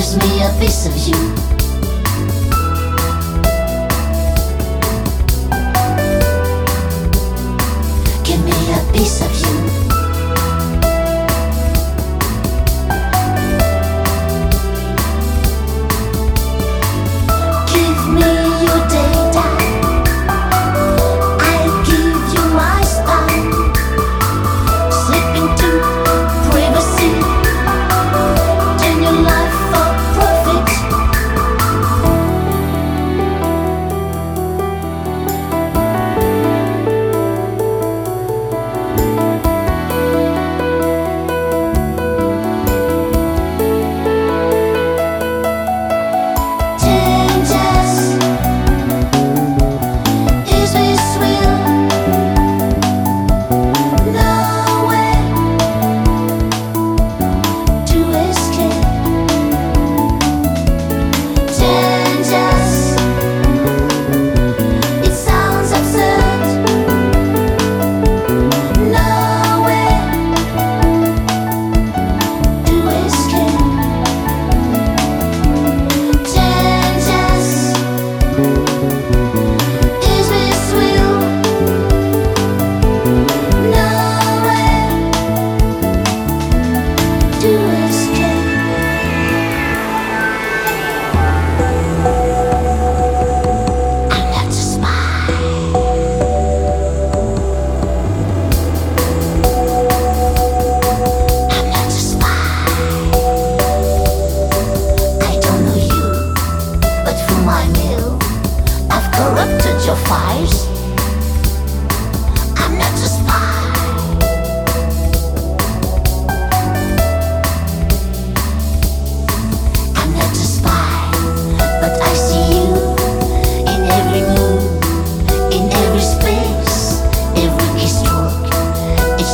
gives me a piece of you. Give me a piece of you.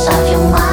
of your mind.